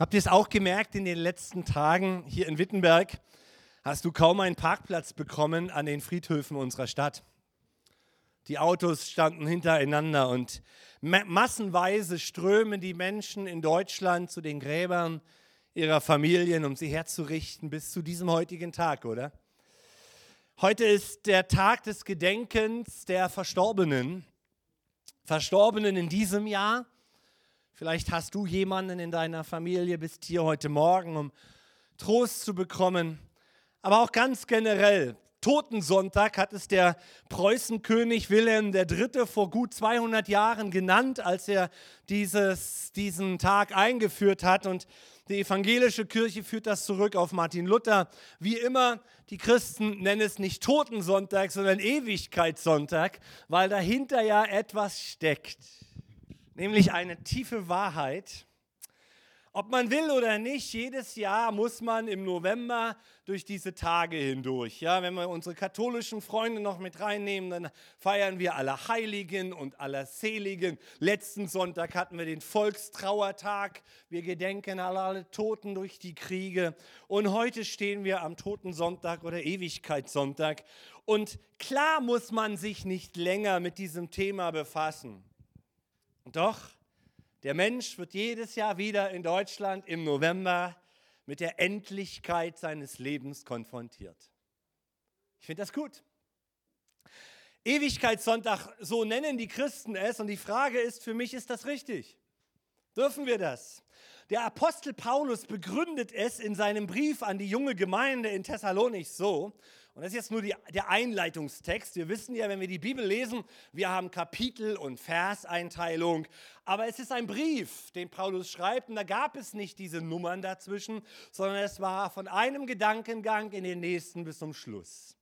Habt ihr es auch gemerkt in den letzten Tagen hier in Wittenberg? Hast du kaum einen Parkplatz bekommen an den Friedhöfen unserer Stadt? Die Autos standen hintereinander und massenweise strömen die Menschen in Deutschland zu den Gräbern ihrer Familien, um sie herzurichten, bis zu diesem heutigen Tag, oder? Heute ist der Tag des Gedenkens der Verstorbenen. Verstorbenen in diesem Jahr Vielleicht hast du jemanden in deiner Familie, bist hier heute Morgen, um Trost zu bekommen. Aber auch ganz generell, Totensonntag hat es der Preußenkönig Wilhelm III. vor gut 200 Jahren genannt, als er dieses, diesen Tag eingeführt hat. Und die evangelische Kirche führt das zurück auf Martin Luther. Wie immer, die Christen nennen es nicht Totensonntag, sondern Ewigkeitssonntag, weil dahinter ja etwas steckt nämlich eine tiefe Wahrheit. Ob man will oder nicht, jedes Jahr muss man im November durch diese Tage hindurch. Ja, wenn wir unsere katholischen Freunde noch mit reinnehmen, dann feiern wir alle Heiligen und aller Seligen. Letzten Sonntag hatten wir den Volkstrauertag. Wir gedenken alle, alle Toten durch die Kriege. Und heute stehen wir am Totensonntag oder Ewigkeitssonntag. Und klar muss man sich nicht länger mit diesem Thema befassen. Doch der Mensch wird jedes Jahr wieder in Deutschland im November mit der Endlichkeit seines Lebens konfrontiert. Ich finde das gut. Ewigkeitssonntag, so nennen die Christen es. Und die Frage ist für mich, ist das richtig? Dürfen wir das? Der Apostel Paulus begründet es in seinem Brief an die junge Gemeinde in Thessalonich so. Und das ist jetzt nur die, der Einleitungstext. Wir wissen ja, wenn wir die Bibel lesen, wir haben Kapitel- und Verseinteilung. Aber es ist ein Brief, den Paulus schreibt. Und da gab es nicht diese Nummern dazwischen, sondern es war von einem Gedankengang in den nächsten bis zum Schluss.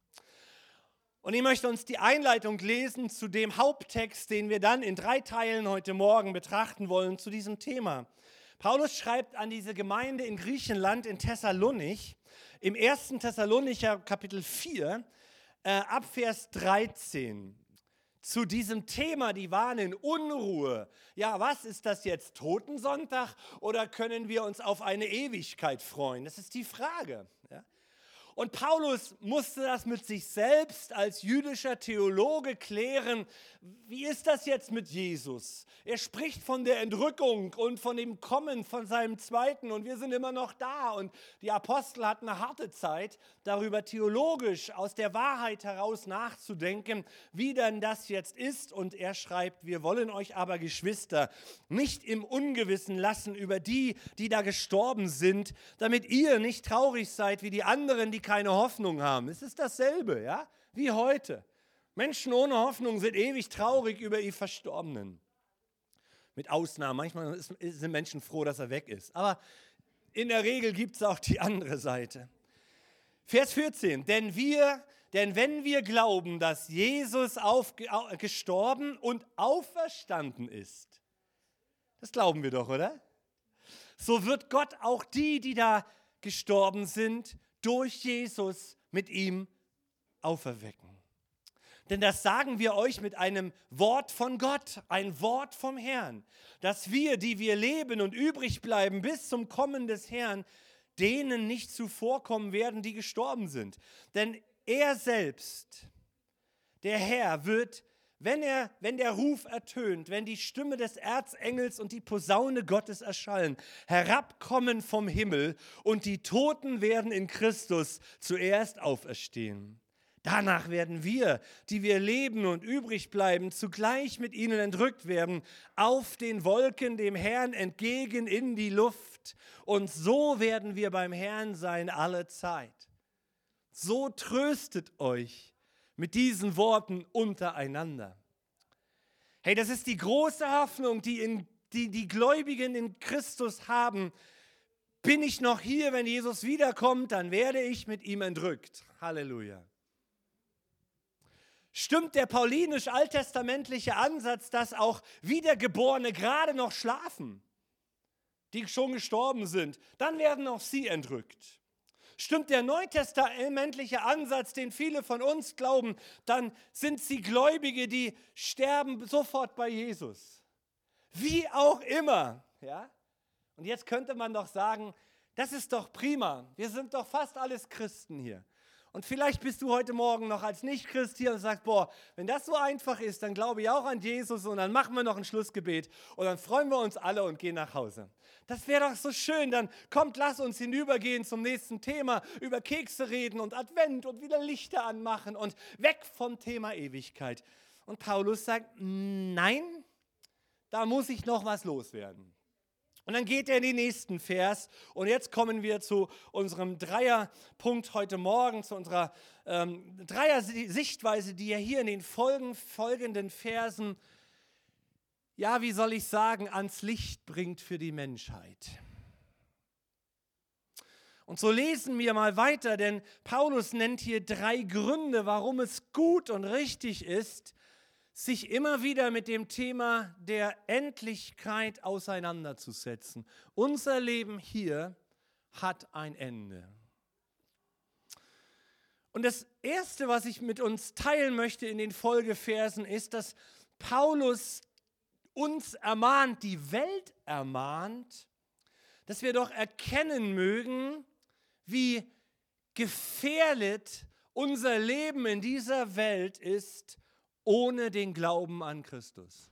Und ich möchte uns die Einleitung lesen zu dem Haupttext, den wir dann in drei Teilen heute Morgen betrachten wollen zu diesem Thema. Paulus schreibt an diese Gemeinde in Griechenland, in Thessalonich, im 1. Thessalonicher Kapitel 4, äh, ab Vers 13 zu diesem Thema, die waren in Unruhe. Ja, was ist das jetzt, Totensonntag oder können wir uns auf eine Ewigkeit freuen? Das ist die Frage. Und Paulus musste das mit sich selbst als jüdischer Theologe klären. Wie ist das jetzt mit Jesus? Er spricht von der Entrückung und von dem Kommen von seinem Zweiten und wir sind immer noch da. Und die Apostel hatten eine harte Zeit, darüber theologisch aus der Wahrheit heraus nachzudenken, wie denn das jetzt ist. Und er schreibt, wir wollen euch aber, Geschwister, nicht im Ungewissen lassen über die, die da gestorben sind, damit ihr nicht traurig seid wie die anderen, die keine Hoffnung haben. Es ist dasselbe, ja, wie heute. Menschen ohne Hoffnung sind ewig traurig über ihr Verstorbenen. Mit Ausnahmen. Manchmal sind Menschen froh, dass er weg ist. Aber in der Regel gibt es auch die andere Seite. Vers 14. Denn wir, denn wenn wir glauben, dass Jesus auf, gestorben und auferstanden ist, das glauben wir doch, oder? So wird Gott auch die, die da gestorben sind, durch Jesus mit ihm auferwecken. Denn das sagen wir euch mit einem Wort von Gott, ein Wort vom Herrn, dass wir, die wir leben und übrig bleiben bis zum Kommen des Herrn, denen nicht zuvorkommen werden, die gestorben sind. Denn er selbst, der Herr, wird wenn, er, wenn der Ruf ertönt, wenn die Stimme des Erzengels und die Posaune Gottes erschallen, herabkommen vom Himmel und die Toten werden in Christus zuerst auferstehen. Danach werden wir, die wir leben und übrig bleiben, zugleich mit ihnen entrückt werden, auf den Wolken dem Herrn entgegen in die Luft. Und so werden wir beim Herrn sein alle Zeit. So tröstet euch mit diesen Worten untereinander. Hey, das ist die große Hoffnung, die, in, die die Gläubigen in Christus haben. Bin ich noch hier, wenn Jesus wiederkommt, dann werde ich mit ihm entrückt. Halleluja. Stimmt der paulinisch-alttestamentliche Ansatz, dass auch Wiedergeborene gerade noch schlafen, die schon gestorben sind, dann werden auch sie entrückt. Stimmt der neutestamentliche Ansatz, den viele von uns glauben, dann sind sie Gläubige, die sterben sofort bei Jesus. Wie auch immer, ja? Und jetzt könnte man doch sagen, das ist doch prima. Wir sind doch fast alles Christen hier. Und vielleicht bist du heute Morgen noch als Nicht-Christ hier und sagst, boah, wenn das so einfach ist, dann glaube ich auch an Jesus und dann machen wir noch ein Schlussgebet und dann freuen wir uns alle und gehen nach Hause. Das wäre doch so schön. Dann kommt, lass uns hinübergehen zum nächsten Thema, über Kekse reden und Advent und wieder Lichter anmachen und weg vom Thema Ewigkeit. Und Paulus sagt, nein, da muss ich noch was loswerden. Und dann geht er in den nächsten Vers. Und jetzt kommen wir zu unserem Dreierpunkt heute Morgen, zu unserer ähm, Dreier-Sichtweise, die er hier in den Folgen, folgenden Versen, ja, wie soll ich sagen, ans Licht bringt für die Menschheit. Und so lesen wir mal weiter, denn Paulus nennt hier drei Gründe, warum es gut und richtig ist, sich immer wieder mit dem Thema der Endlichkeit auseinanderzusetzen. Unser Leben hier hat ein Ende. Und das Erste, was ich mit uns teilen möchte in den Folgeversen, ist, dass Paulus uns ermahnt, die Welt ermahnt, dass wir doch erkennen mögen, wie gefährdet unser Leben in dieser Welt ist ohne den Glauben an Christus.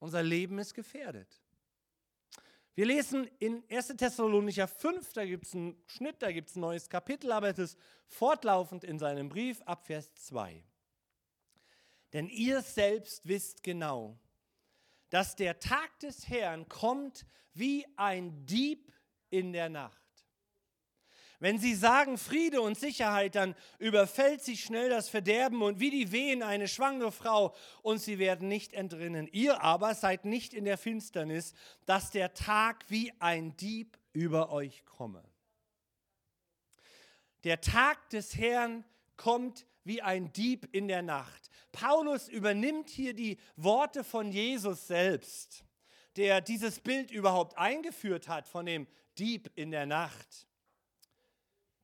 Unser Leben ist gefährdet. Wir lesen in 1. Thessalonicher 5, da gibt es einen Schnitt, da gibt es ein neues Kapitel, aber es ist fortlaufend in seinem Brief ab Vers 2. Denn ihr selbst wisst genau, dass der Tag des Herrn kommt wie ein Dieb in der Nacht. Wenn sie sagen Friede und Sicherheit, dann überfällt sie schnell das Verderben und wie die Wehen eine schwangere Frau und sie werden nicht entrinnen. Ihr aber seid nicht in der Finsternis, dass der Tag wie ein Dieb über euch komme. Der Tag des Herrn kommt wie ein Dieb in der Nacht. Paulus übernimmt hier die Worte von Jesus selbst, der dieses Bild überhaupt eingeführt hat von dem Dieb in der Nacht.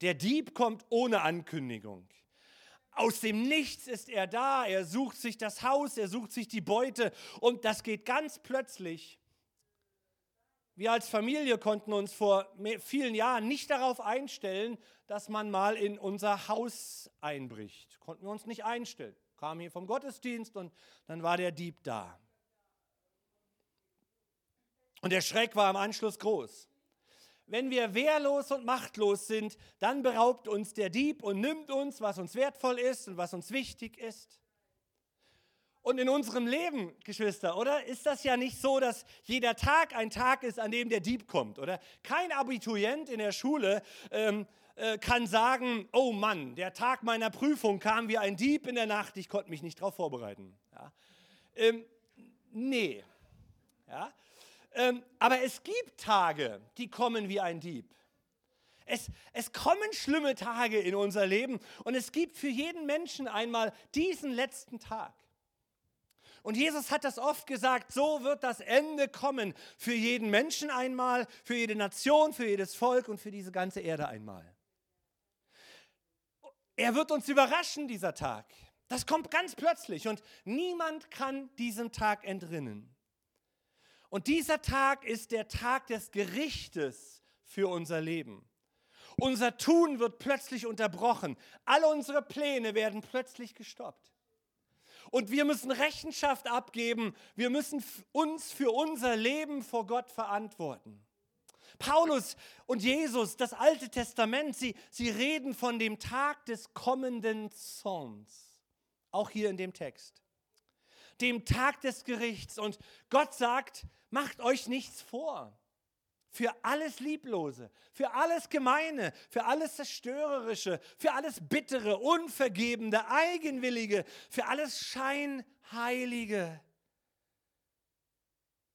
Der Dieb kommt ohne Ankündigung. Aus dem Nichts ist er da, er sucht sich das Haus, er sucht sich die Beute und das geht ganz plötzlich. Wir als Familie konnten uns vor vielen Jahren nicht darauf einstellen, dass man mal in unser Haus einbricht. Konnten wir uns nicht einstellen. Kam hier vom Gottesdienst und dann war der Dieb da. Und der Schreck war im Anschluss groß. Wenn wir wehrlos und machtlos sind, dann beraubt uns der Dieb und nimmt uns, was uns wertvoll ist und was uns wichtig ist. Und in unserem Leben, Geschwister, oder ist das ja nicht so, dass jeder Tag ein Tag ist, an dem der Dieb kommt, oder? Kein Abiturient in der Schule ähm, äh, kann sagen, oh Mann, der Tag meiner Prüfung kam wie ein Dieb in der Nacht, ich konnte mich nicht darauf vorbereiten. Ja? Ähm, nee. Ja? Ähm, aber es gibt Tage, die kommen wie ein Dieb. Es, es kommen schlimme Tage in unser Leben und es gibt für jeden Menschen einmal diesen letzten Tag. Und Jesus hat das oft gesagt, so wird das Ende kommen für jeden Menschen einmal, für jede Nation, für jedes Volk und für diese ganze Erde einmal. Er wird uns überraschen, dieser Tag. Das kommt ganz plötzlich und niemand kann diesem Tag entrinnen. Und dieser Tag ist der Tag des Gerichtes für unser Leben. Unser Tun wird plötzlich unterbrochen. Alle unsere Pläne werden plötzlich gestoppt. Und wir müssen Rechenschaft abgeben. Wir müssen uns für unser Leben vor Gott verantworten. Paulus und Jesus, das Alte Testament, sie, sie reden von dem Tag des kommenden Zorns. Auch hier in dem Text. Dem Tag des Gerichts. Und Gott sagt, Macht euch nichts vor. Für alles Lieblose, für alles Gemeine, für alles Zerstörerische, für alles Bittere, Unvergebende, Eigenwillige, für alles Scheinheilige,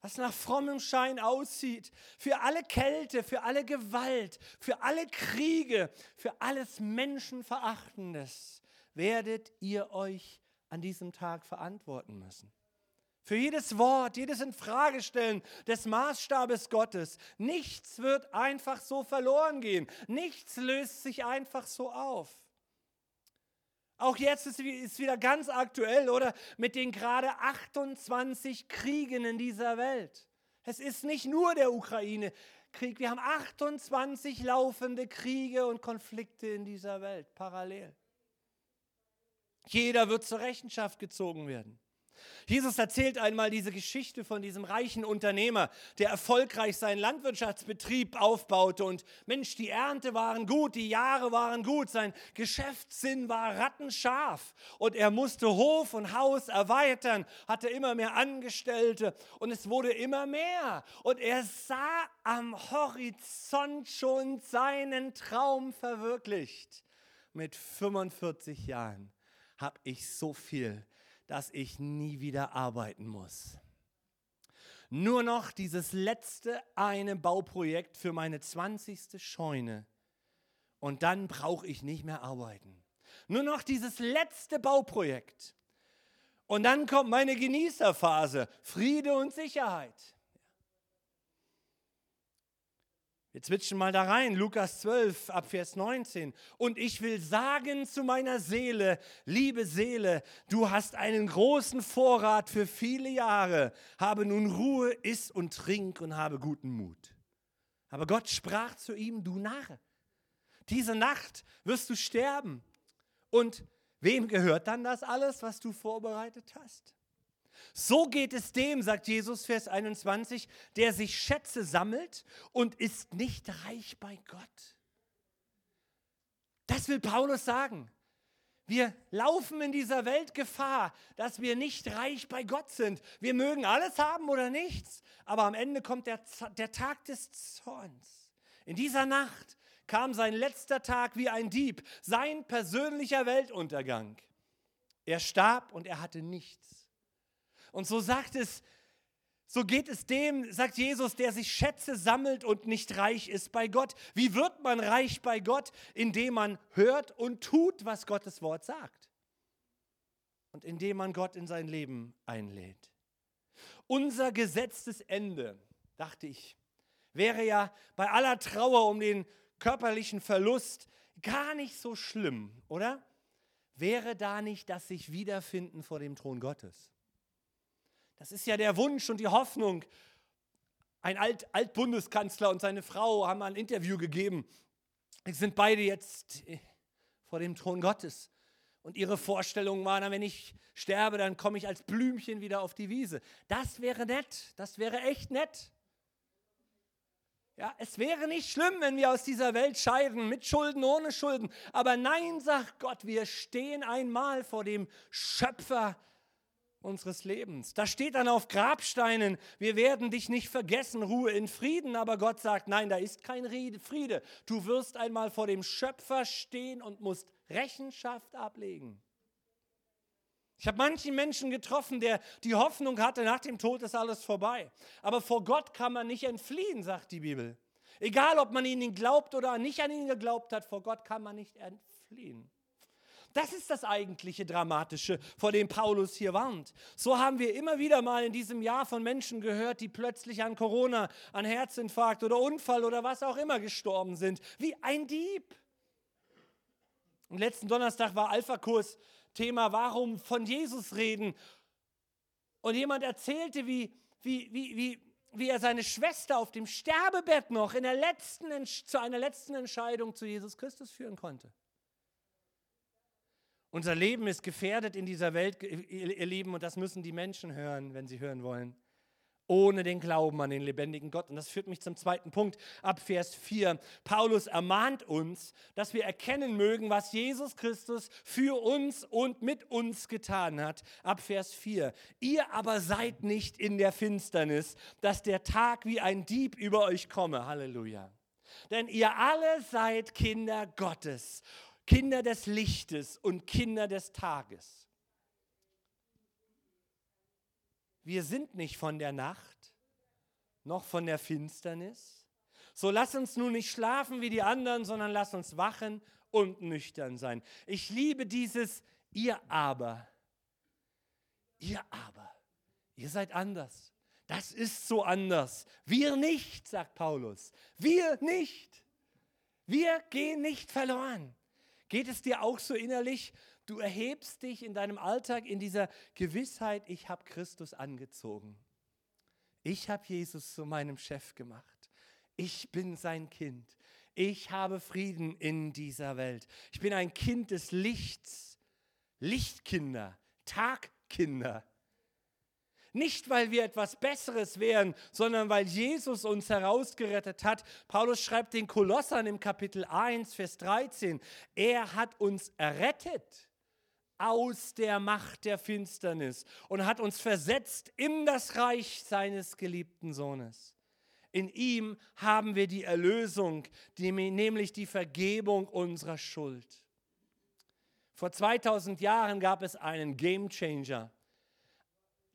was nach frommem Schein aussieht, für alle Kälte, für alle Gewalt, für alle Kriege, für alles Menschenverachtendes werdet ihr euch an diesem Tag verantworten müssen. Für jedes Wort, jedes Infragestellen des Maßstabes Gottes. Nichts wird einfach so verloren gehen. Nichts löst sich einfach so auf. Auch jetzt ist es wieder ganz aktuell, oder? Mit den gerade 28 Kriegen in dieser Welt. Es ist nicht nur der Ukraine-Krieg. Wir haben 28 laufende Kriege und Konflikte in dieser Welt parallel. Jeder wird zur Rechenschaft gezogen werden. Jesus erzählt einmal diese Geschichte von diesem reichen Unternehmer, der erfolgreich seinen Landwirtschaftsbetrieb aufbaute und Mensch, die Ernte waren gut, die Jahre waren gut, sein Geschäftssinn war rattenscharf und er musste Hof und Haus erweitern, hatte immer mehr Angestellte und es wurde immer mehr und er sah am Horizont schon seinen Traum verwirklicht. Mit 45 Jahren habe ich so viel dass ich nie wieder arbeiten muss. Nur noch dieses letzte eine Bauprojekt für meine 20. Scheune und dann brauche ich nicht mehr arbeiten. Nur noch dieses letzte Bauprojekt. Und dann kommt meine Genießerphase, Friede und Sicherheit. Wir zwitschen mal da rein, Lukas 12 ab Vers 19. Und ich will sagen zu meiner Seele, liebe Seele, du hast einen großen Vorrat für viele Jahre. Habe nun Ruhe, iss und trink und habe guten Mut. Aber Gott sprach zu ihm, du Narr, diese Nacht wirst du sterben. Und wem gehört dann das alles, was du vorbereitet hast? So geht es dem, sagt Jesus, Vers 21, der sich Schätze sammelt und ist nicht reich bei Gott. Das will Paulus sagen. Wir laufen in dieser Welt Gefahr, dass wir nicht reich bei Gott sind. Wir mögen alles haben oder nichts, aber am Ende kommt der, der Tag des Zorns. In dieser Nacht kam sein letzter Tag wie ein Dieb, sein persönlicher Weltuntergang. Er starb und er hatte nichts. Und so sagt es, so geht es dem, sagt Jesus, der sich Schätze sammelt und nicht reich ist bei Gott. Wie wird man reich bei Gott? Indem man hört und tut, was Gottes Wort sagt. Und indem man Gott in sein Leben einlädt. Unser gesetztes Ende, dachte ich, wäre ja bei aller Trauer um den körperlichen Verlust gar nicht so schlimm, oder? Wäre da nicht das sich wiederfinden vor dem Thron Gottes? Das ist ja der Wunsch und die Hoffnung. Ein Alt Altbundeskanzler und seine Frau haben ein Interview gegeben. Sie sind beide jetzt äh, vor dem Thron Gottes. Und ihre Vorstellung war, wenn ich sterbe, dann komme ich als Blümchen wieder auf die Wiese. Das wäre nett, das wäre echt nett. Ja, es wäre nicht schlimm, wenn wir aus dieser Welt scheiden, mit Schulden, ohne Schulden. Aber nein, sagt Gott, wir stehen einmal vor dem Schöpfer unseres Lebens. Da steht dann auf Grabsteinen, wir werden dich nicht vergessen, Ruhe in Frieden, aber Gott sagt, nein, da ist kein Friede. Du wirst einmal vor dem Schöpfer stehen und musst Rechenschaft ablegen. Ich habe manchen Menschen getroffen, der die Hoffnung hatte, nach dem Tod ist alles vorbei. Aber vor Gott kann man nicht entfliehen, sagt die Bibel. Egal, ob man ihn glaubt oder nicht an ihn geglaubt hat, vor Gott kann man nicht entfliehen. Das ist das eigentliche Dramatische, vor dem Paulus hier warnt. So haben wir immer wieder mal in diesem Jahr von Menschen gehört, die plötzlich an Corona, an Herzinfarkt oder Unfall oder was auch immer gestorben sind. Wie ein Dieb. Und letzten Donnerstag war Alpha-Kurs Thema, warum von Jesus reden. Und jemand erzählte, wie, wie, wie, wie, wie er seine Schwester auf dem Sterbebett noch in der letzten, zu einer letzten Entscheidung zu Jesus Christus führen konnte. Unser Leben ist gefährdet in dieser Welt, ihr Lieben, und das müssen die Menschen hören, wenn sie hören wollen. Ohne den Glauben an den lebendigen Gott. Und das führt mich zum zweiten Punkt, ab Vers 4. Paulus ermahnt uns, dass wir erkennen mögen, was Jesus Christus für uns und mit uns getan hat. Ab Vers 4. Ihr aber seid nicht in der Finsternis, dass der Tag wie ein Dieb über euch komme. Halleluja. Denn ihr alle seid Kinder Gottes Kinder des Lichtes und Kinder des Tages. Wir sind nicht von der Nacht, noch von der Finsternis. So lass uns nun nicht schlafen wie die anderen, sondern lass uns wachen und nüchtern sein. Ich liebe dieses ihr aber. Ihr aber. Ihr seid anders. Das ist so anders. Wir nicht, sagt Paulus. Wir nicht. Wir gehen nicht verloren. Geht es dir auch so innerlich? Du erhebst dich in deinem Alltag in dieser Gewissheit, ich habe Christus angezogen. Ich habe Jesus zu meinem Chef gemacht. Ich bin sein Kind. Ich habe Frieden in dieser Welt. Ich bin ein Kind des Lichts. Lichtkinder, Tagkinder. Nicht, weil wir etwas Besseres wären, sondern weil Jesus uns herausgerettet hat. Paulus schreibt den Kolossern im Kapitel 1, Vers 13, er hat uns errettet aus der Macht der Finsternis und hat uns versetzt in das Reich seines geliebten Sohnes. In ihm haben wir die Erlösung, die, nämlich die Vergebung unserer Schuld. Vor 2000 Jahren gab es einen Game Changer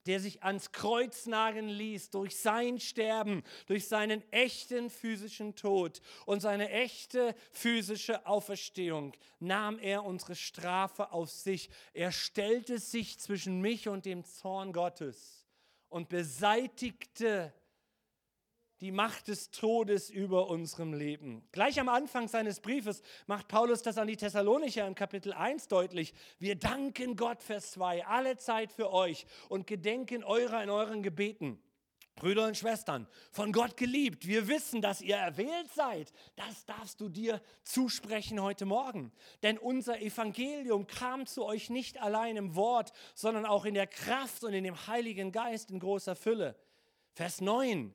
der sich ans Kreuz nageln ließ durch sein Sterben, durch seinen echten physischen Tod und seine echte physische Auferstehung, nahm er unsere Strafe auf sich. Er stellte sich zwischen mich und dem Zorn Gottes und beseitigte die Macht des Todes über unserem Leben. Gleich am Anfang seines Briefes macht Paulus das an die Thessalonicher in Kapitel 1 deutlich. Wir danken Gott, Vers 2, alle Zeit für euch und gedenken eurer in euren Gebeten. Brüder und Schwestern, von Gott geliebt, wir wissen, dass ihr erwählt seid. Das darfst du dir zusprechen heute Morgen. Denn unser Evangelium kam zu euch nicht allein im Wort, sondern auch in der Kraft und in dem Heiligen Geist in großer Fülle. Vers 9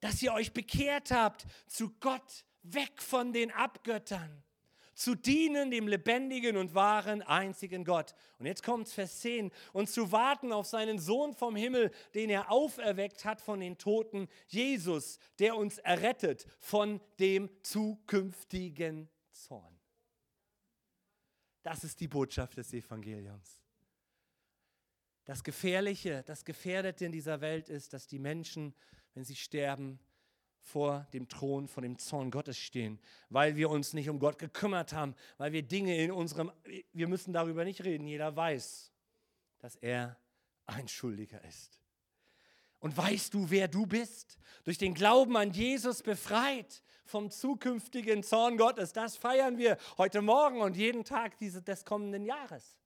dass ihr euch bekehrt habt zu Gott, weg von den Abgöttern, zu dienen dem lebendigen und wahren einzigen Gott. Und jetzt kommt Vers 10, und zu warten auf seinen Sohn vom Himmel, den er auferweckt hat von den Toten, Jesus, der uns errettet von dem zukünftigen Zorn. Das ist die Botschaft des Evangeliums. Das Gefährliche, das Gefährdete in dieser Welt ist, dass die Menschen wenn sie sterben, vor dem Thron, vor dem Zorn Gottes stehen, weil wir uns nicht um Gott gekümmert haben, weil wir Dinge in unserem, wir müssen darüber nicht reden, jeder weiß, dass er ein Schuldiger ist. Und weißt du, wer du bist? Durch den Glauben an Jesus befreit vom zukünftigen Zorn Gottes. Das feiern wir heute Morgen und jeden Tag des kommenden Jahres.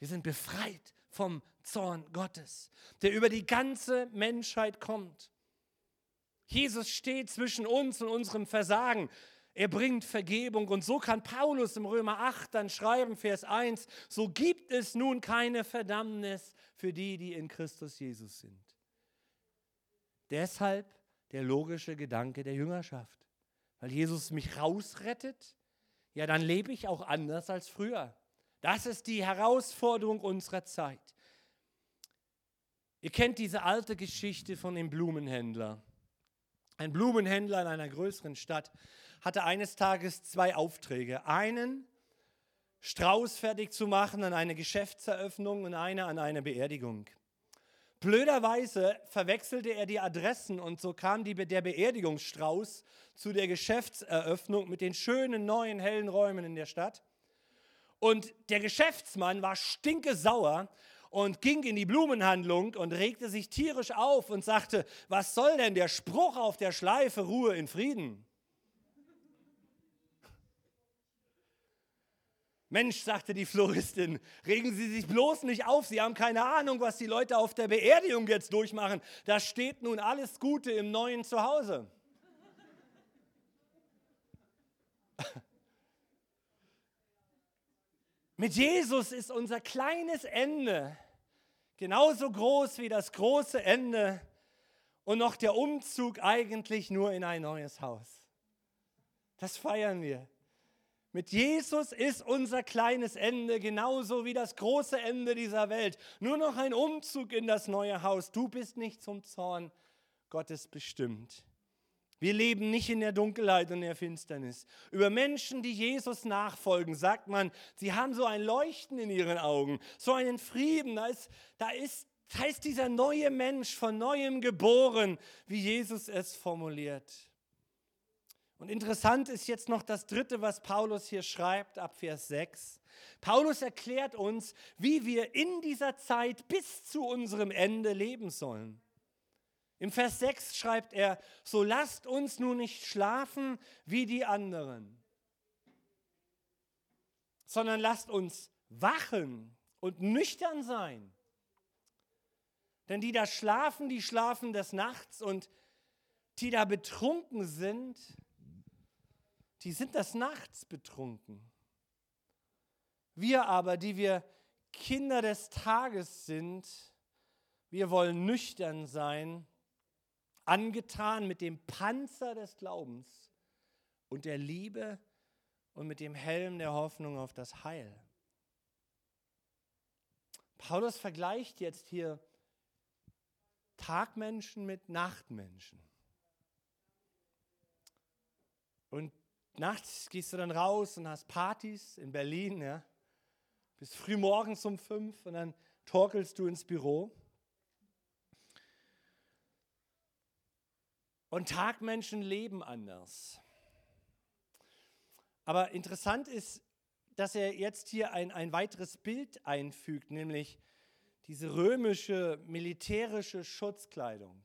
Wir sind befreit vom Zorn Gottes, der über die ganze Menschheit kommt. Jesus steht zwischen uns und unserem Versagen. Er bringt Vergebung. Und so kann Paulus im Römer 8 dann schreiben, Vers 1, so gibt es nun keine Verdammnis für die, die in Christus Jesus sind. Deshalb der logische Gedanke der Jüngerschaft. Weil Jesus mich rausrettet, ja, dann lebe ich auch anders als früher. Das ist die Herausforderung unserer Zeit. Ihr kennt diese alte Geschichte von dem Blumenhändler. Ein Blumenhändler in einer größeren Stadt hatte eines Tages zwei Aufträge. Einen Strauß fertig zu machen an eine Geschäftseröffnung und eine an eine Beerdigung. Blöderweise verwechselte er die Adressen und so kam die, der Beerdigungsstrauß zu der Geschäftseröffnung mit den schönen neuen hellen Räumen in der Stadt. Und der Geschäftsmann war stinkesauer und ging in die Blumenhandlung und regte sich tierisch auf und sagte, was soll denn der Spruch auf der Schleife Ruhe in Frieden? Mensch, sagte die Floristin, regen Sie sich bloß nicht auf, Sie haben keine Ahnung, was die Leute auf der Beerdigung jetzt durchmachen. Da steht nun alles Gute im neuen Zuhause. Mit Jesus ist unser kleines Ende genauso groß wie das große Ende und noch der Umzug eigentlich nur in ein neues Haus. Das feiern wir. Mit Jesus ist unser kleines Ende genauso wie das große Ende dieser Welt. Nur noch ein Umzug in das neue Haus. Du bist nicht zum Zorn Gottes bestimmt. Wir leben nicht in der Dunkelheit und der Finsternis. Über Menschen, die Jesus nachfolgen, sagt man, sie haben so ein Leuchten in ihren Augen, so einen Frieden. Da ist, da ist, da ist dieser neue Mensch von neuem geboren, wie Jesus es formuliert. Und interessant ist jetzt noch das Dritte, was Paulus hier schreibt, ab Vers 6. Paulus erklärt uns, wie wir in dieser Zeit bis zu unserem Ende leben sollen. Im Vers 6 schreibt er, so lasst uns nun nicht schlafen wie die anderen, sondern lasst uns wachen und nüchtern sein. Denn die da schlafen, die schlafen des Nachts und die da betrunken sind, die sind des Nachts betrunken. Wir aber, die wir Kinder des Tages sind, wir wollen nüchtern sein, angetan mit dem Panzer des Glaubens und der Liebe und mit dem Helm der Hoffnung auf das Heil. Paulus vergleicht jetzt hier Tagmenschen mit Nachtmenschen. Und nachts gehst du dann raus und hast Partys in Berlin, ja, bis früh morgens um fünf und dann torkelst du ins Büro. Und Tagmenschen leben anders. Aber interessant ist, dass er jetzt hier ein, ein weiteres Bild einfügt, nämlich diese römische militärische Schutzkleidung.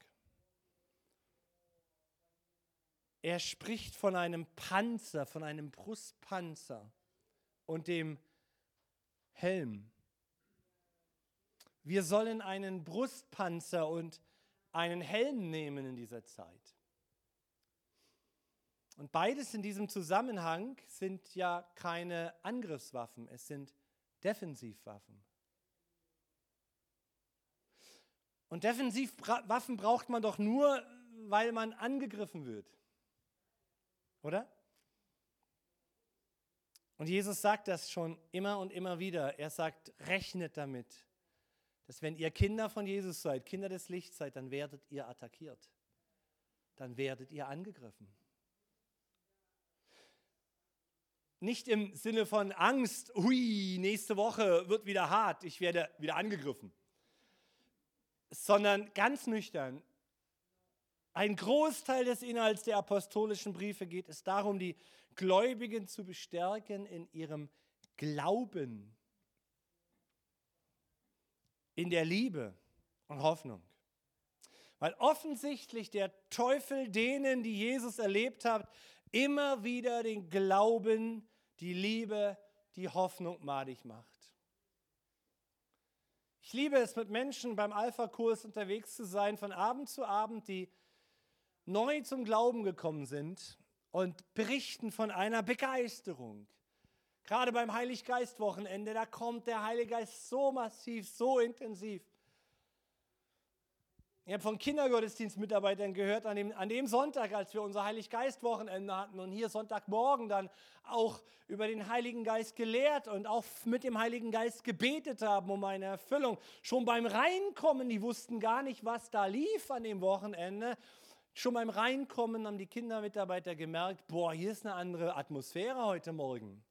Er spricht von einem Panzer, von einem Brustpanzer und dem Helm. Wir sollen einen Brustpanzer und einen Helm nehmen in dieser Zeit. Und beides in diesem Zusammenhang sind ja keine Angriffswaffen, es sind Defensivwaffen. Und Defensivwaffen braucht man doch nur, weil man angegriffen wird. Oder? Und Jesus sagt das schon immer und immer wieder. Er sagt, rechnet damit, dass wenn ihr Kinder von Jesus seid, Kinder des Lichts seid, dann werdet ihr attackiert. Dann werdet ihr angegriffen. Nicht im Sinne von Angst, hui, nächste Woche wird wieder hart, ich werde wieder angegriffen, sondern ganz nüchtern. Ein Großteil des Inhalts der apostolischen Briefe geht es darum, die Gläubigen zu bestärken in ihrem Glauben, in der Liebe und Hoffnung. Weil offensichtlich der Teufel denen, die Jesus erlebt hat, immer wieder den Glauben, die Liebe, die Hoffnung madig macht. Ich liebe es, mit Menschen beim Alpha-Kurs unterwegs zu sein, von Abend zu Abend, die neu zum Glauben gekommen sind und berichten von einer Begeisterung. Gerade beim Heiliggeist-Wochenende, da kommt der Heilige Geist so massiv, so intensiv. Ich habe von Kindergottesdienstmitarbeitern gehört, an dem, an dem Sonntag, als wir unser Heiliggeist-Wochenende hatten und hier Sonntagmorgen dann auch über den Heiligen Geist gelehrt und auch mit dem Heiligen Geist gebetet haben um eine Erfüllung. Schon beim Reinkommen, die wussten gar nicht, was da lief an dem Wochenende. Schon beim Reinkommen haben die Kindermitarbeiter gemerkt, boah, hier ist eine andere Atmosphäre heute Morgen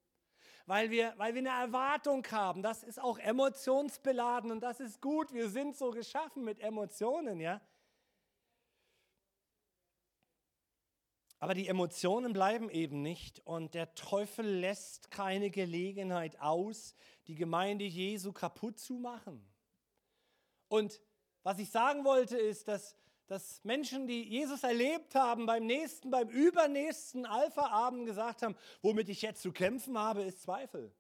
weil wir, weil wir eine Erwartung haben. Das ist auch emotionsbeladen und das ist gut. Wir sind so geschaffen mit Emotionen, ja. Aber die Emotionen bleiben eben nicht und der Teufel lässt keine Gelegenheit aus, die Gemeinde Jesu kaputt zu machen. Und was ich sagen wollte, ist, dass dass Menschen, die Jesus erlebt haben, beim nächsten, beim übernächsten Alpha-Abend gesagt haben, womit ich jetzt zu kämpfen habe, ist Zweifel.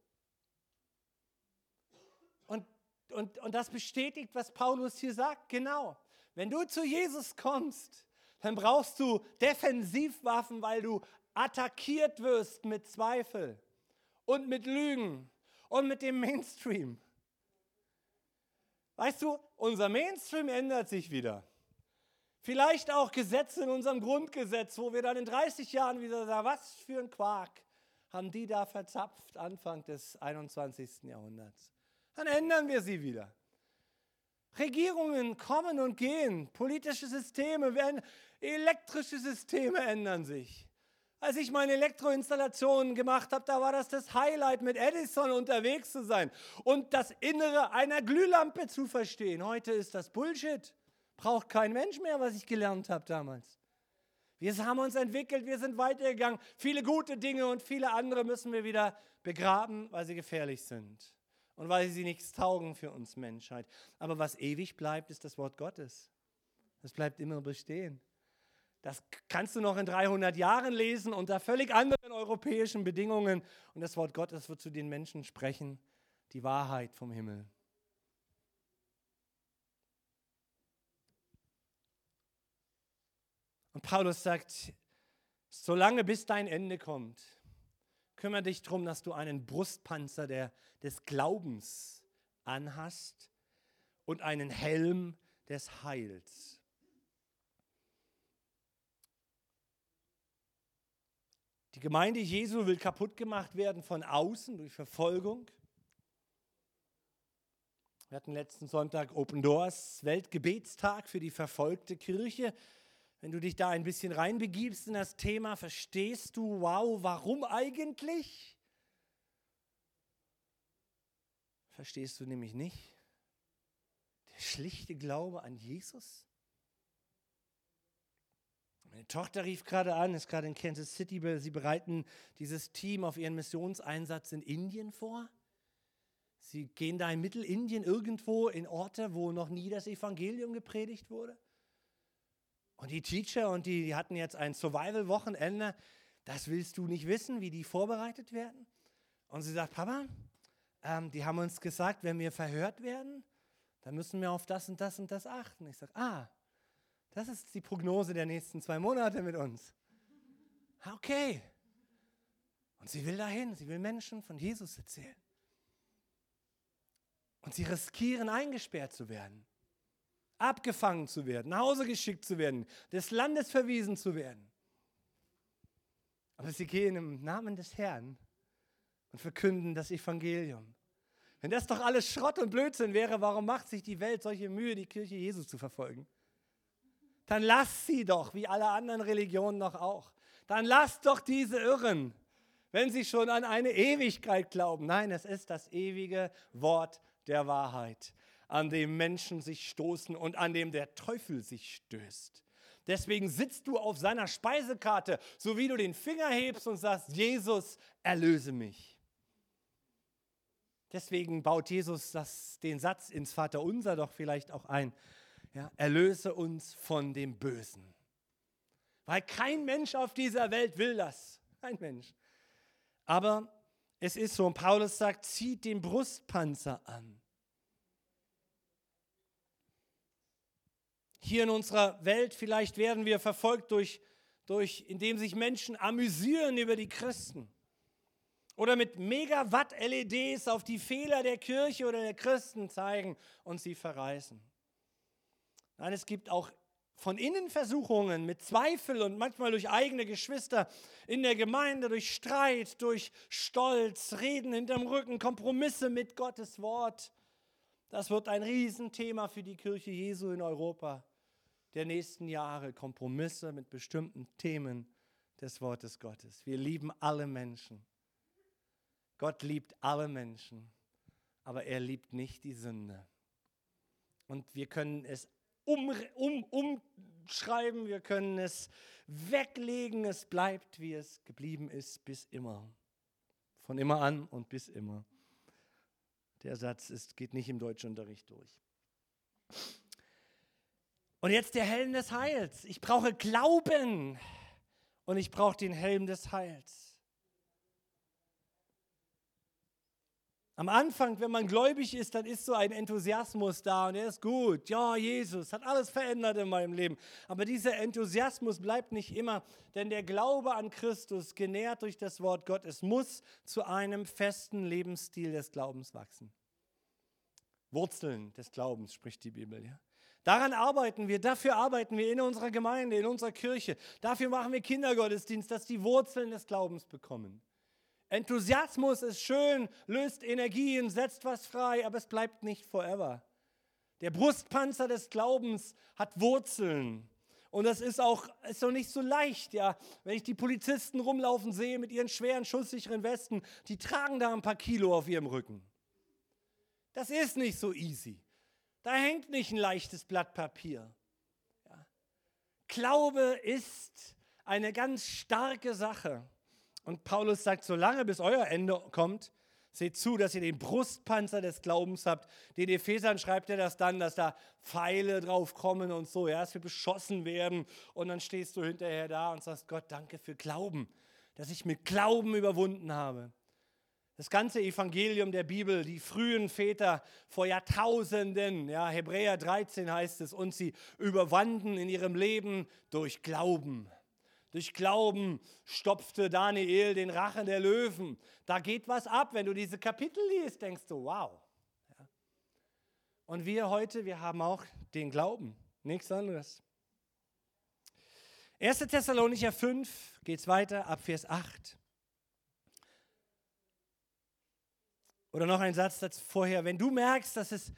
Und, und, und das bestätigt, was Paulus hier sagt. Genau. Wenn du zu Jesus kommst, dann brauchst du Defensivwaffen, weil du attackiert wirst mit Zweifel und mit Lügen und mit dem Mainstream. Weißt du, unser Mainstream ändert sich wieder. Vielleicht auch Gesetze in unserem Grundgesetz, wo wir dann in 30 Jahren wieder sagen, was für ein Quark haben die da verzapft Anfang des 21. Jahrhunderts. Dann ändern wir sie wieder. Regierungen kommen und gehen, politische Systeme werden, elektrische Systeme ändern sich. Als ich meine Elektroinstallationen gemacht habe, da war das das Highlight, mit Edison unterwegs zu sein und das Innere einer Glühlampe zu verstehen. Heute ist das Bullshit. Braucht kein Mensch mehr, was ich gelernt habe damals. Wir haben uns entwickelt, wir sind weitergegangen. Viele gute Dinge und viele andere müssen wir wieder begraben, weil sie gefährlich sind und weil sie nichts taugen für uns Menschheit. Aber was ewig bleibt, ist das Wort Gottes. Das bleibt immer bestehen. Das kannst du noch in 300 Jahren lesen unter völlig anderen europäischen Bedingungen. Und das Wort Gottes wird zu den Menschen sprechen, die Wahrheit vom Himmel. Und Paulus sagt, solange bis dein Ende kommt, kümmere dich darum, dass du einen Brustpanzer der, des Glaubens anhast und einen Helm des Heils. Die Gemeinde Jesu will kaputt gemacht werden von außen durch Verfolgung. Wir hatten letzten Sonntag Open Doors, Weltgebetstag für die verfolgte Kirche. Wenn du dich da ein bisschen reinbegibst in das Thema, verstehst du, wow, warum eigentlich? Verstehst du nämlich nicht? Der schlichte Glaube an Jesus? Meine Tochter rief gerade an, ist gerade in Kansas City, sie bereiten dieses Team auf ihren Missionseinsatz in Indien vor. Sie gehen da in Mittelindien irgendwo in Orte, wo noch nie das Evangelium gepredigt wurde. Und die Teacher und die, die hatten jetzt ein Survival-Wochenende. Das willst du nicht wissen, wie die vorbereitet werden. Und sie sagt, Papa, ähm, die haben uns gesagt, wenn wir verhört werden, dann müssen wir auf das und das und das achten. Ich sage, ah, das ist die Prognose der nächsten zwei Monate mit uns. Ah, okay. Und sie will dahin, sie will Menschen von Jesus erzählen. Und sie riskieren, eingesperrt zu werden, abgefangen zu werden, nach Hause geschickt zu werden, des Landes verwiesen zu werden. Aber sie gehen im Namen des Herrn und verkünden das Evangelium. Wenn das doch alles Schrott und Blödsinn wäre, warum macht sich die Welt solche Mühe, die Kirche Jesus zu verfolgen? Dann lass sie doch, wie alle anderen Religionen noch auch. Dann lass doch diese Irren, wenn sie schon an eine Ewigkeit glauben. Nein, es ist das ewige Wort der Wahrheit, an dem Menschen sich stoßen und an dem der Teufel sich stößt. Deswegen sitzt du auf seiner Speisekarte, so wie du den Finger hebst und sagst, Jesus, erlöse mich. Deswegen baut Jesus das, den Satz ins Vaterunser doch vielleicht auch ein. Ja, erlöse uns von dem Bösen. Weil kein Mensch auf dieser Welt will das. Kein Mensch. Aber es ist so, und Paulus sagt, zieht den Brustpanzer an. Hier in unserer Welt vielleicht werden wir verfolgt durch, durch indem sich Menschen amüsieren über die Christen oder mit Megawatt-LEDs auf die Fehler der Kirche oder der Christen zeigen und sie verreißen. Nein, es gibt auch von innen Versuchungen mit Zweifel und manchmal durch eigene Geschwister in der Gemeinde, durch Streit, durch Stolz, Reden hinterm Rücken, Kompromisse mit Gottes Wort. Das wird ein Riesenthema für die Kirche Jesu in Europa der nächsten Jahre. Kompromisse mit bestimmten Themen des Wortes Gottes. Wir lieben alle Menschen. Gott liebt alle Menschen, aber er liebt nicht die Sünde. Und wir können es um, um, umschreiben, wir können es weglegen, es bleibt, wie es geblieben ist, bis immer. Von immer an und bis immer. Der Satz ist, geht nicht im Deutschunterricht durch. Und jetzt der Helm des Heils. Ich brauche Glauben und ich brauche den Helm des Heils. Am Anfang, wenn man gläubig ist, dann ist so ein Enthusiasmus da und er ist gut. Ja, Jesus hat alles verändert in meinem Leben. Aber dieser Enthusiasmus bleibt nicht immer, denn der Glaube an Christus, genährt durch das Wort Gottes, muss zu einem festen Lebensstil des Glaubens wachsen. Wurzeln des Glaubens spricht die Bibel. Ja? Daran arbeiten wir, dafür arbeiten wir in unserer Gemeinde, in unserer Kirche. Dafür machen wir Kindergottesdienst, dass die Wurzeln des Glaubens bekommen. Enthusiasmus ist schön, löst Energien, setzt was frei, aber es bleibt nicht forever. Der Brustpanzer des Glaubens hat Wurzeln. Und das ist auch, ist auch nicht so leicht, ja. Wenn ich die Polizisten rumlaufen sehe mit ihren schweren, schusssicheren Westen, die tragen da ein paar Kilo auf ihrem Rücken. Das ist nicht so easy. Da hängt nicht ein leichtes Blatt Papier. Ja. Glaube ist eine ganz starke Sache. Und Paulus sagt, solange bis euer Ende kommt, seht zu, dass ihr den Brustpanzer des Glaubens habt. Den Ephesern schreibt er das dann, dass da Pfeile drauf kommen und so, ja, dass wir beschossen werden. Und dann stehst du hinterher da und sagst, Gott, danke für Glauben, dass ich mit Glauben überwunden habe. Das ganze Evangelium der Bibel, die frühen Väter vor Jahrtausenden, ja, Hebräer 13 heißt es, und sie überwanden in ihrem Leben durch Glauben. Durch Glauben stopfte Daniel den Rachen der Löwen. Da geht was ab. Wenn du diese Kapitel liest, denkst du, wow. Ja. Und wir heute, wir haben auch den Glauben, nichts anderes. 1. Thessalonicher 5 geht es weiter ab Vers 8. Oder noch ein Satz dazu vorher. Wenn du merkst, dass es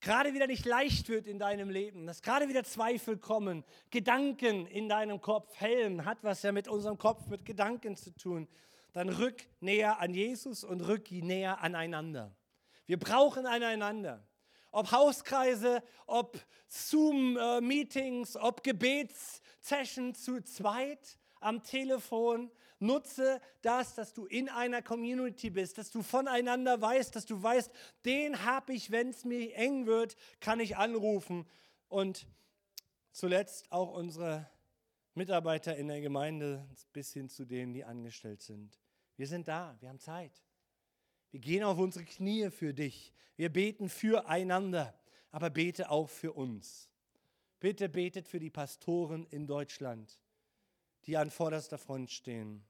gerade wieder nicht leicht wird in deinem Leben, dass gerade wieder Zweifel kommen, Gedanken in deinem Kopf, Helm hat was ja mit unserem Kopf, mit Gedanken zu tun, dann rück näher an Jesus und rück näher aneinander. Wir brauchen einander. Ob Hauskreise, ob Zoom-Meetings, ob Gebetssessions zu zweit am Telefon, Nutze das, dass du in einer Community bist, dass du voneinander weißt, dass du weißt, den habe ich, wenn es mir eng wird, kann ich anrufen. Und zuletzt auch unsere Mitarbeiter in der Gemeinde bis hin zu denen, die angestellt sind. Wir sind da, wir haben Zeit. Wir gehen auf unsere Knie für dich. Wir beten füreinander, aber bete auch für uns. Bitte betet für die Pastoren in Deutschland, die an vorderster Front stehen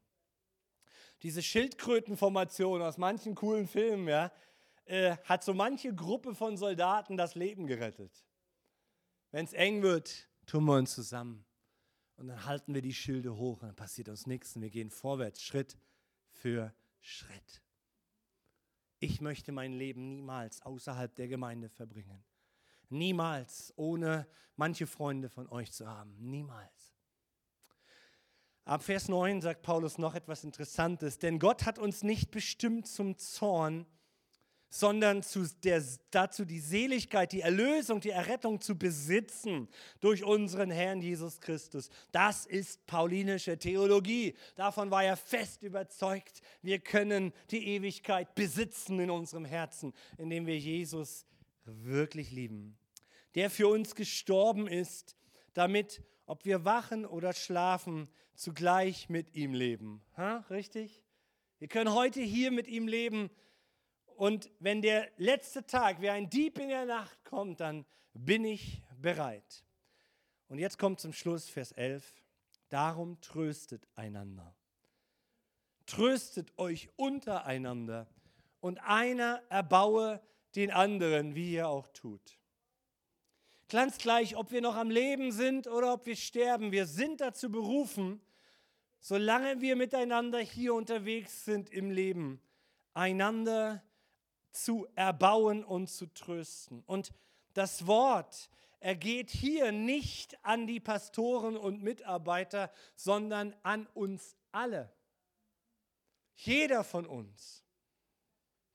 diese Schildkrötenformation aus manchen coolen Filmen, ja, äh, hat so manche Gruppe von Soldaten das Leben gerettet. Wenn es eng wird, tun wir uns zusammen. Und dann halten wir die Schilde hoch und dann passiert uns nichts. Und wir gehen vorwärts, Schritt für Schritt. Ich möchte mein Leben niemals außerhalb der Gemeinde verbringen. Niemals ohne manche Freunde von euch zu haben. Niemals. Ab Vers 9 sagt Paulus noch etwas Interessantes, denn Gott hat uns nicht bestimmt zum Zorn, sondern zu der, dazu die Seligkeit, die Erlösung, die Errettung zu besitzen durch unseren Herrn Jesus Christus. Das ist paulinische Theologie. Davon war er fest überzeugt. Wir können die Ewigkeit besitzen in unserem Herzen, indem wir Jesus wirklich lieben, der für uns gestorben ist, damit ob wir wachen oder schlafen, zugleich mit ihm leben. Ha? Richtig? Wir können heute hier mit ihm leben. Und wenn der letzte Tag wie ein Dieb in der Nacht kommt, dann bin ich bereit. Und jetzt kommt zum Schluss Vers 11. Darum tröstet einander. Tröstet euch untereinander und einer erbaue den anderen, wie ihr auch tut. Ganz gleich, ob wir noch am Leben sind oder ob wir sterben, wir sind dazu berufen, solange wir miteinander hier unterwegs sind im Leben, einander zu erbauen und zu trösten. Und das Wort ergeht hier nicht an die Pastoren und Mitarbeiter, sondern an uns alle. Jeder von uns.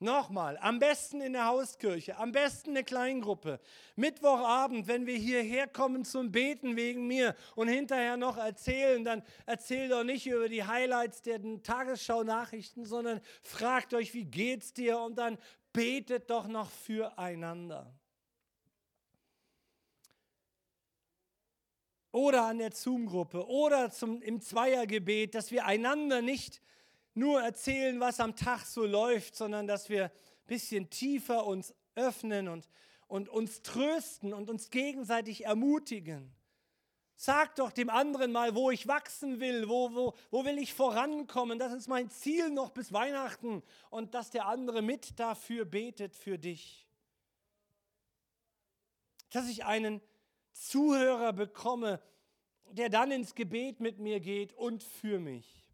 Nochmal, am besten in der Hauskirche, am besten eine Kleingruppe. Mittwochabend, wenn wir hierher kommen zum Beten wegen mir und hinterher noch erzählen, dann erzählt doch nicht über die Highlights der Tagesschau-Nachrichten, sondern fragt euch, wie geht's dir und dann betet doch noch füreinander. Oder an der Zoom-Gruppe oder zum, im Zweiergebet, dass wir einander nicht nur erzählen, was am Tag so läuft, sondern dass wir ein bisschen tiefer uns öffnen und, und uns trösten und uns gegenseitig ermutigen. Sag doch dem anderen mal, wo ich wachsen will, wo, wo, wo will ich vorankommen. Das ist mein Ziel noch bis Weihnachten und dass der andere mit dafür betet für dich. Dass ich einen Zuhörer bekomme, der dann ins Gebet mit mir geht und für mich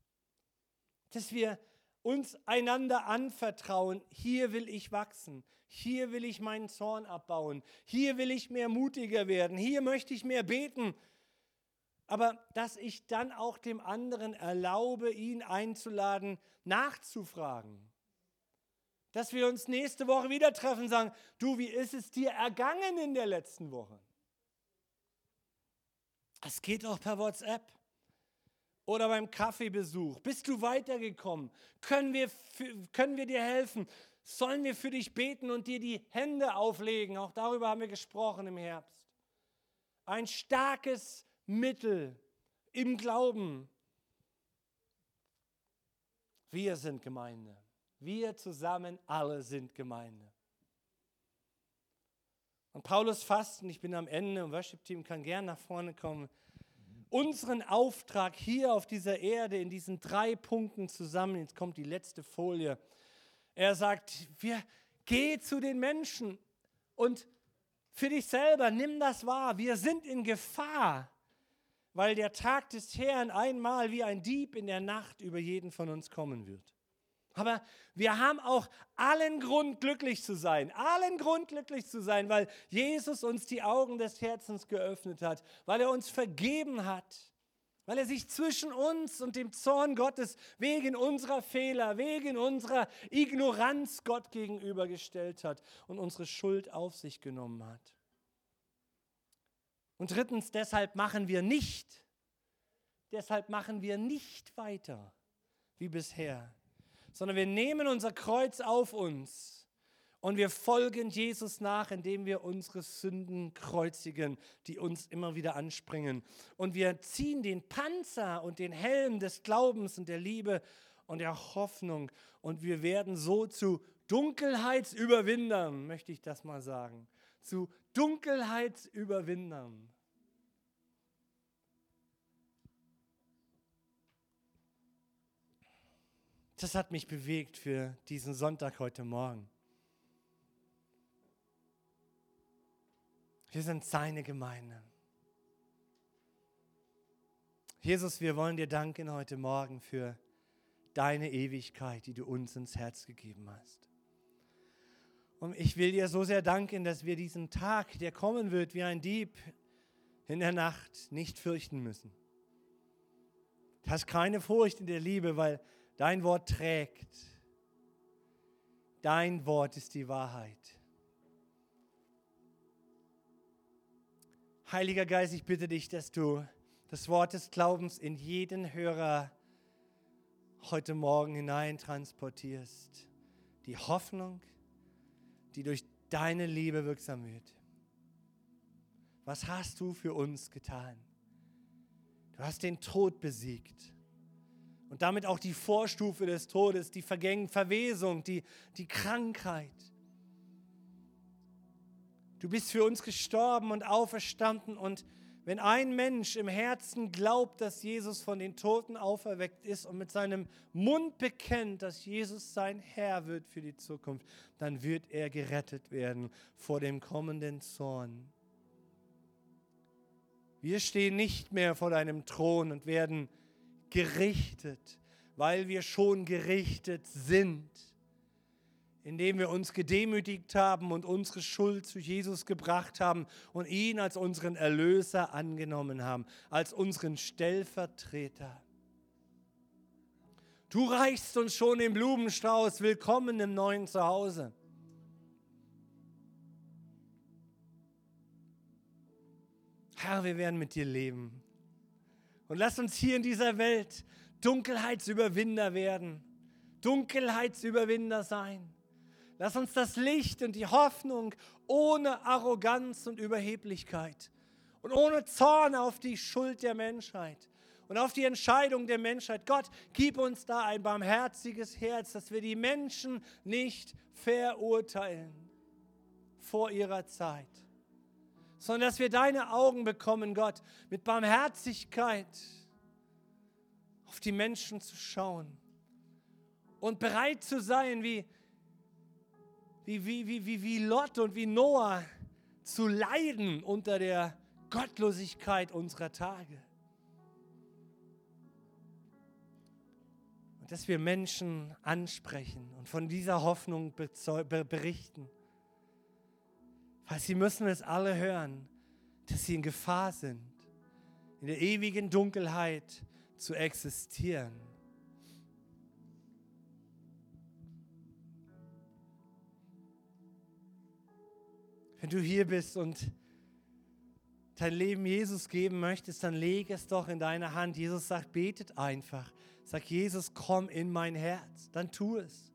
dass wir uns einander anvertrauen, hier will ich wachsen, hier will ich meinen Zorn abbauen, hier will ich mehr mutiger werden, hier möchte ich mehr beten. Aber dass ich dann auch dem anderen erlaube, ihn einzuladen, nachzufragen. Dass wir uns nächste Woche wieder treffen und sagen, du, wie ist es dir ergangen in der letzten Woche? Es geht auch per WhatsApp oder beim Kaffeebesuch? Bist du weitergekommen? Können wir, können wir dir helfen? Sollen wir für dich beten und dir die Hände auflegen? Auch darüber haben wir gesprochen im Herbst. Ein starkes Mittel im Glauben. Wir sind Gemeinde. Wir zusammen alle sind Gemeinde. Und Paulus fasst, und ich bin am Ende, und Worship-Team kann gern nach vorne kommen, unseren Auftrag hier auf dieser Erde in diesen drei Punkten zusammen. Jetzt kommt die letzte Folie. Er sagt, wir geh zu den Menschen und für dich selber nimm das wahr. Wir sind in Gefahr, weil der Tag des Herrn einmal wie ein Dieb in der Nacht über jeden von uns kommen wird. Aber wir haben auch allen Grund, glücklich zu sein. Allen Grund, glücklich zu sein, weil Jesus uns die Augen des Herzens geöffnet hat, weil er uns vergeben hat, weil er sich zwischen uns und dem Zorn Gottes wegen unserer Fehler, wegen unserer Ignoranz Gott gegenübergestellt hat und unsere Schuld auf sich genommen hat. Und drittens, deshalb machen wir nicht, deshalb machen wir nicht weiter wie bisher sondern wir nehmen unser Kreuz auf uns und wir folgen Jesus nach, indem wir unsere Sünden kreuzigen, die uns immer wieder anspringen. Und wir ziehen den Panzer und den Helm des Glaubens und der Liebe und der Hoffnung und wir werden so zu Dunkelheitsüberwindern, möchte ich das mal sagen. Zu Dunkelheitsüberwindern. Das hat mich bewegt für diesen Sonntag heute Morgen. Wir sind seine Gemeinde. Jesus, wir wollen dir danken heute Morgen für deine Ewigkeit, die du uns ins Herz gegeben hast. Und ich will dir so sehr danken, dass wir diesen Tag, der kommen wird wie ein Dieb in der Nacht, nicht fürchten müssen. Du hast keine Furcht in der Liebe, weil Dein Wort trägt. Dein Wort ist die Wahrheit. Heiliger Geist, ich bitte dich, dass du das Wort des Glaubens in jeden Hörer heute Morgen hinein transportierst. Die Hoffnung, die durch deine Liebe wirksam wird. Was hast du für uns getan? Du hast den Tod besiegt und damit auch die Vorstufe des Todes, die Vergäng Verwesung, die, die Krankheit. Du bist für uns gestorben und auferstanden und wenn ein Mensch im Herzen glaubt, dass Jesus von den Toten auferweckt ist und mit seinem Mund bekennt, dass Jesus sein Herr wird für die Zukunft, dann wird er gerettet werden vor dem kommenden Zorn. Wir stehen nicht mehr vor deinem Thron und werden gerichtet, weil wir schon gerichtet sind, indem wir uns gedemütigt haben und unsere Schuld zu Jesus gebracht haben und ihn als unseren Erlöser angenommen haben, als unseren Stellvertreter. Du reichst uns schon den Blumenstrauß, willkommen im neuen Zuhause. Herr, wir werden mit dir leben. Und lass uns hier in dieser Welt Dunkelheitsüberwinder werden. Dunkelheitsüberwinder sein. Lass uns das Licht und die Hoffnung ohne Arroganz und Überheblichkeit und ohne Zorn auf die Schuld der Menschheit und auf die Entscheidung der Menschheit. Gott, gib uns da ein barmherziges Herz, dass wir die Menschen nicht verurteilen vor ihrer Zeit sondern dass wir deine Augen bekommen, Gott, mit Barmherzigkeit auf die Menschen zu schauen und bereit zu sein, wie, wie, wie, wie, wie, Lot und wie Noah zu leiden unter der Gottlosigkeit unserer Tage. Und dass wir Menschen ansprechen und von dieser Hoffnung berichten. Weil sie müssen es alle hören, dass sie in Gefahr sind, in der ewigen Dunkelheit zu existieren. Wenn du hier bist und dein Leben Jesus geben möchtest, dann leg es doch in deine Hand. Jesus sagt, betet einfach. Sag, Jesus, komm in mein Herz. Dann tu es.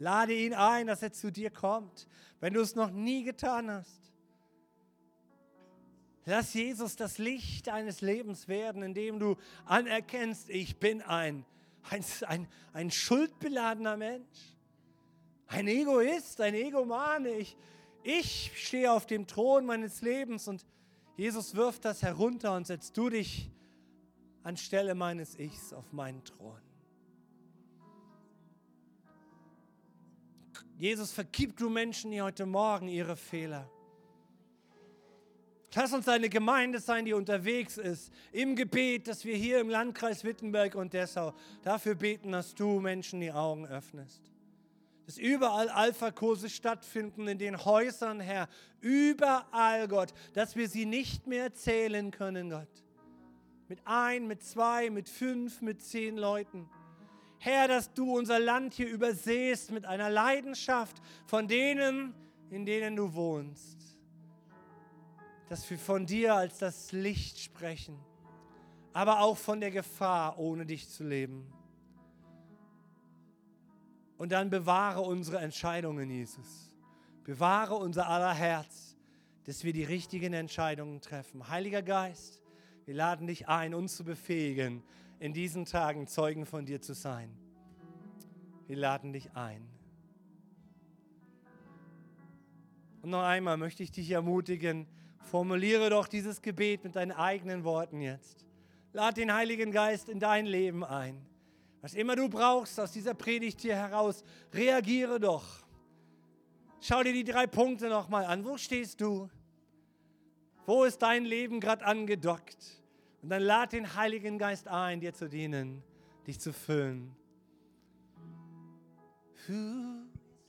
Lade ihn ein, dass er zu dir kommt, wenn du es noch nie getan hast. Lass Jesus das Licht deines Lebens werden, indem du anerkennst, ich bin ein, ein, ein, ein schuldbeladener Mensch. ein Egoist, ein Egoman. Ich, ich stehe auf dem Thron meines Lebens und Jesus wirft das herunter und setzt du dich anstelle meines Ichs auf meinen Thron. Jesus, vergib du Menschen hier heute Morgen ihre Fehler. Lass uns eine Gemeinde sein, die unterwegs ist im Gebet, dass wir hier im Landkreis Wittenberg und Dessau dafür beten, dass du Menschen die Augen öffnest. Dass überall Alpha-Kurse stattfinden in den Häusern, Herr. Überall, Gott. Dass wir sie nicht mehr zählen können, Gott. Mit ein, mit zwei, mit fünf, mit zehn Leuten Herr, dass du unser Land hier übersäst mit einer Leidenschaft von denen, in denen du wohnst. Dass wir von dir als das Licht sprechen, aber auch von der Gefahr, ohne dich zu leben. Und dann bewahre unsere Entscheidungen, Jesus. Bewahre unser aller Herz, dass wir die richtigen Entscheidungen treffen. Heiliger Geist, wir laden dich ein, uns zu befähigen, in diesen Tagen Zeugen von dir zu sein. Wir laden dich ein. Und noch einmal möchte ich dich ermutigen, formuliere doch dieses Gebet mit deinen eigenen Worten jetzt. Lad den Heiligen Geist in dein Leben ein. Was immer du brauchst aus dieser Predigt hier heraus, reagiere doch. Schau dir die drei Punkte nochmal an. Wo stehst du? Wo ist dein Leben gerade angedockt? Und dann lad den Heiligen Geist ein, dir zu dienen, dich zu füllen. Who